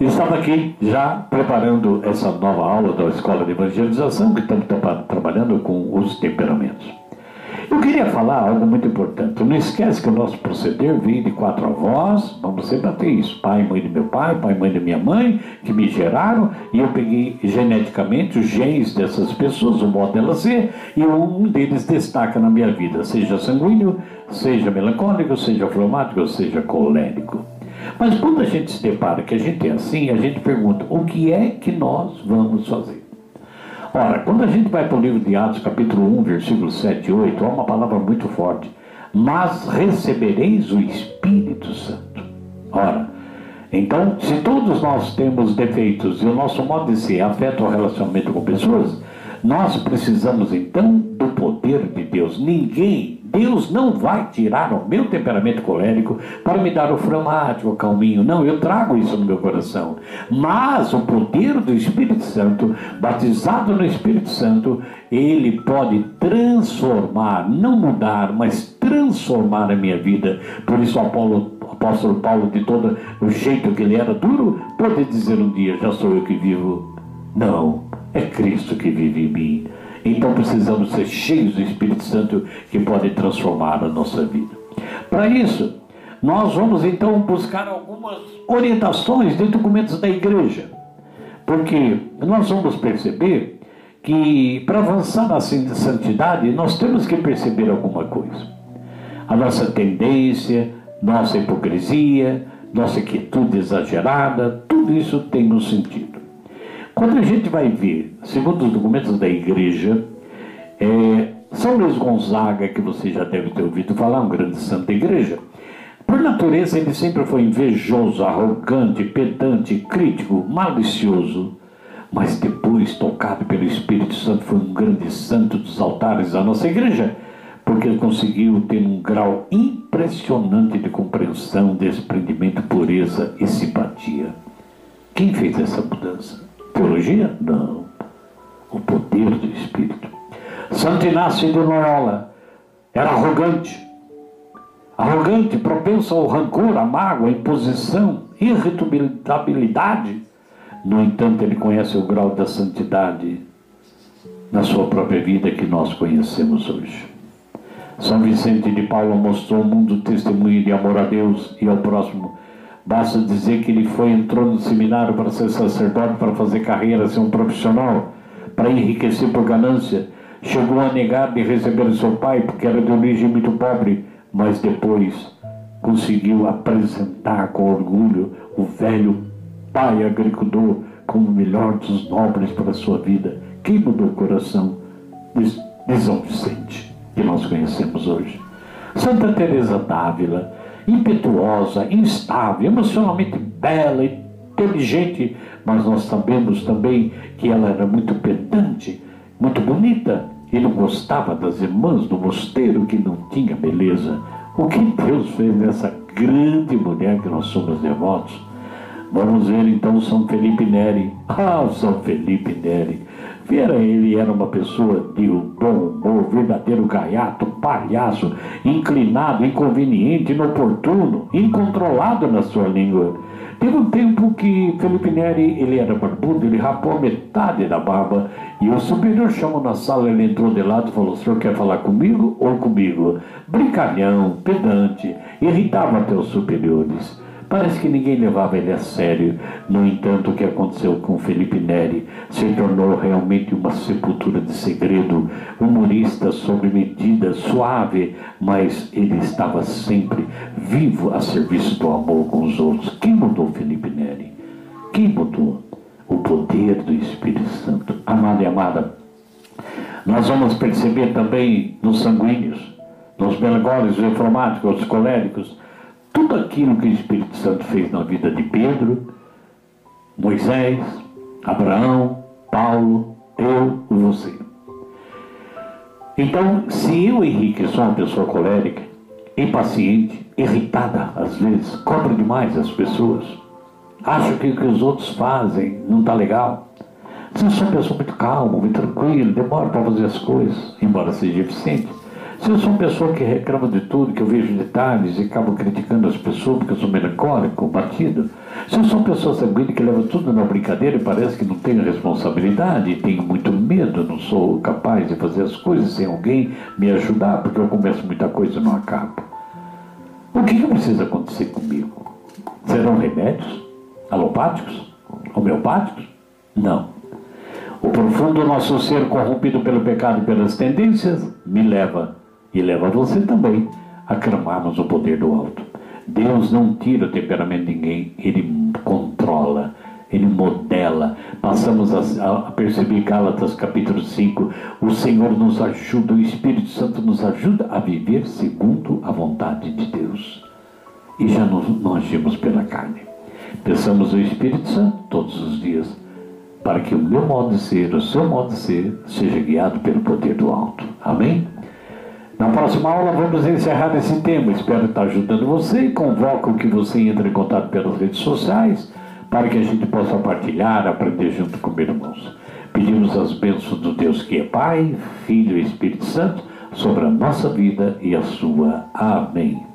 estava aqui já preparando essa nova aula da Escola de Evangelização, que estamos trabalhando com os temperamentos. Eu queria falar algo muito importante. Não esquece que o nosso proceder vem de quatro avós, vamos sempre ter isso: pai e mãe de meu pai, pai e mãe da minha mãe, que me geraram, e eu peguei geneticamente os genes dessas pessoas, o modo delas ser, e um deles destaca na minha vida, seja sanguíneo, seja melancólico, seja fleumático, seja colérico. Mas quando a gente se depara que a gente é assim, a gente pergunta: o que é que nós vamos fazer? Ora, quando a gente vai para o livro de Atos, capítulo 1, versículos 7 e 8, há uma palavra muito forte. Mas recebereis o Espírito Santo. Ora, então, se todos nós temos defeitos e o nosso modo de ser afeta o relacionamento com pessoas, nós precisamos então do poder de Deus. Ninguém Deus não vai tirar o meu temperamento colérico para me dar o fleumático, o calminho. Não, eu trago isso no meu coração. Mas o poder do Espírito Santo, batizado no Espírito Santo, ele pode transformar, não mudar, mas transformar a minha vida. Por isso Apolo, apóstolo Paulo, de todo o jeito que ele era duro, pode dizer um dia, já sou eu que vivo. Não, é Cristo que vive em mim. Então precisamos ser cheios do Espírito Santo que pode transformar a nossa vida. Para isso, nós vamos então buscar algumas orientações de documentos da igreja. Porque nós vamos perceber que para avançar na santidade, nós temos que perceber alguma coisa. A nossa tendência, nossa hipocrisia, nossa quietude exagerada, tudo isso tem um sentido. Quando a gente vai ver, segundo os documentos da igreja, é, São Luís Gonzaga, que você já deve ter ouvido falar, um grande santo da igreja, por natureza ele sempre foi invejoso, arrogante, pedante, crítico, malicioso, mas depois, tocado pelo Espírito Santo, foi um grande santo dos altares da nossa igreja, porque ele conseguiu ter um grau impressionante de compreensão, desprendimento, pureza e simpatia. Quem fez essa mudança? Teologia? Não. O poder do Espírito. Santo Inácio de Loyola era arrogante. Arrogante, propenso ao rancor, à mágoa, à imposição, irritabilidade. No entanto, ele conhece o grau da santidade na sua própria vida que nós conhecemos hoje. São Vicente de Paulo mostrou ao mundo testemunho de amor a Deus e ao próximo Basta dizer que ele foi, entrou no seminário para ser sacerdote, para fazer carreira, ser um profissional, para enriquecer por ganância. Chegou a negar de receber seu pai, porque era de origem muito pobre, mas depois conseguiu apresentar com orgulho o velho pai agricultor como o melhor dos nobres para sua vida. Quem mudou o coração de São Vicente, que nós conhecemos hoje? Santa Teresa d'Ávila impetuosa, instável, emocionalmente bela, inteligente, mas nós sabemos também que ela era muito pedante, muito bonita. Ele gostava das irmãs do mosteiro que não tinha beleza. O que Deus fez nessa grande mulher que nós somos devotos? Vamos ver então São Felipe Neri. Ah, São Felipe Neri. Vera ele era uma pessoa de bom humor, verdadeiro gaiato, palhaço, inclinado, inconveniente, inoportuno, incontrolado na sua língua. Teve um tempo que Felipe Neri, ele era barbudo, ele rapou metade da barba e o superior chamou na sala, ele entrou de lado e falou, o senhor quer falar comigo ou comigo? Brincalhão, pedante, irritava até os superiores. Parece que ninguém levava ele a sério. No entanto, o que aconteceu com Felipe Neri se tornou realmente uma sepultura de segredo. Humorista sob medida, suave, mas ele estava sempre vivo a serviço do amor com os outros. Quem mudou Felipe Neri? Quem mudou? O poder do Espírito Santo. Amada e amada, nós vamos perceber também nos sanguíneos, nos melancólicos, informáticos, coléricos, tudo aquilo que o Espírito Santo fez na vida de Pedro, Moisés, Abraão, Paulo, eu e você. Então, se eu, Henrique, sou uma pessoa colérica, impaciente, irritada às vezes, cobro demais as pessoas, acho que o que os outros fazem não está legal. Se eu sou uma pessoa muito calma, muito tranquila, demora para fazer as coisas, embora seja eficiente, Se eu sou uma pessoa que reclama de tudo, que eu vejo detalhes e acabo criticando as pessoas porque eu sou melancólico, batido. Se eu sou uma pessoa sanguínea que leva tudo na brincadeira e parece que não tenho responsabilidade, tenho muito medo, não sou capaz de fazer as coisas sem alguém me ajudar, porque eu começo muita coisa e não acabo. O que, que precisa acontecer comigo? Serão remédios? Alopáticos? Homeopáticos? Não. O profundo nosso ser corrompido pelo pecado e pelas tendências me leva, e leva você também, a clamarmos o poder do alto. Deus não tira o temperamento de ninguém, Ele controla, Ele modela. Passamos a, a perceber Gálatas capítulo 5, o Senhor nos ajuda, o Espírito Santo nos ajuda a viver segundo a vontade de Deus. E já não, não agimos pela carne. Pensamos o Espírito Santo todos os dias para que o meu modo de ser, o seu modo de ser, seja guiado pelo poder do alto. Amém? Na próxima aula vamos encerrar esse tema. Espero estar ajudando você convoco que você entre em contato pelas redes sociais para que a gente possa partilhar, aprender junto com irmãos. Pedimos as bênçãos do Deus que é Pai, Filho e Espírito Santo sobre a nossa vida e a sua. Amém.